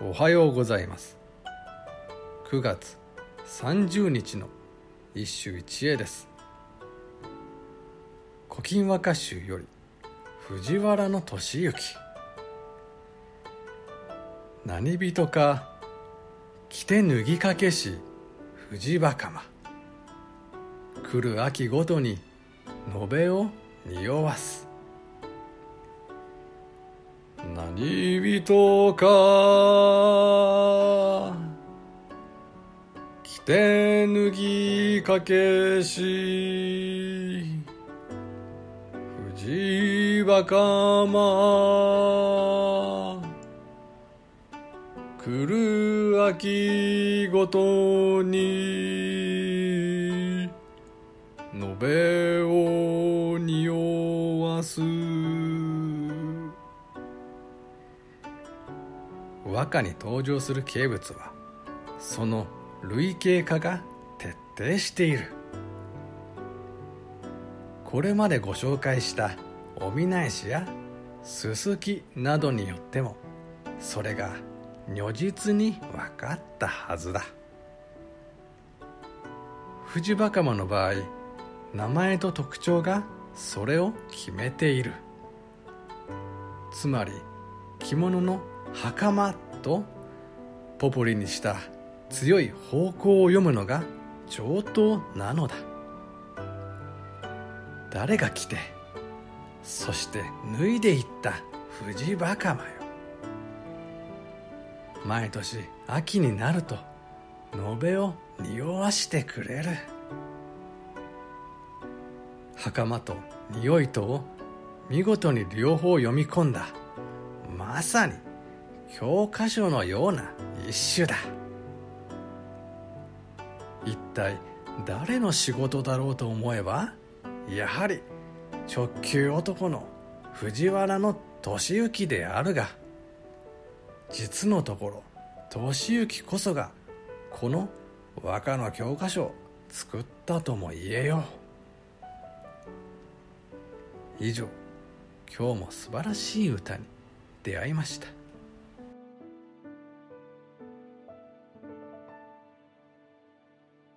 おはようございます。9月30日の一首一会です「古今和歌集」より藤原俊之何人か着て脱ぎかけし藤袴来る秋ごとに延べを匂わす。何人か。着て脱ぎかけし。藤袴来る秋ごとに。延べ和歌に登場する景物はその類型化が徹底している。これまでご紹介したお見ないしやすすきなどによってもそれが如実に分かったはずだ。藤袴の場合名前と特徴がそれを決めている。つまり着物の袴とポポリにした強い方向を読むのが上等なのだ。誰が来てそして脱いでいった藤袴よ。毎年秋になると延べを匂わしてくれる。袴と匂いとを見事に両方読み込んだ。まさに教科書のような一種だ。一体誰の仕事だろうと思えばやはり直球男の藤原の俊之であるが実のところ俊之こそがこの和歌の教科書を作ったとも言えよう。以上今日も素晴らしい歌に出会いました。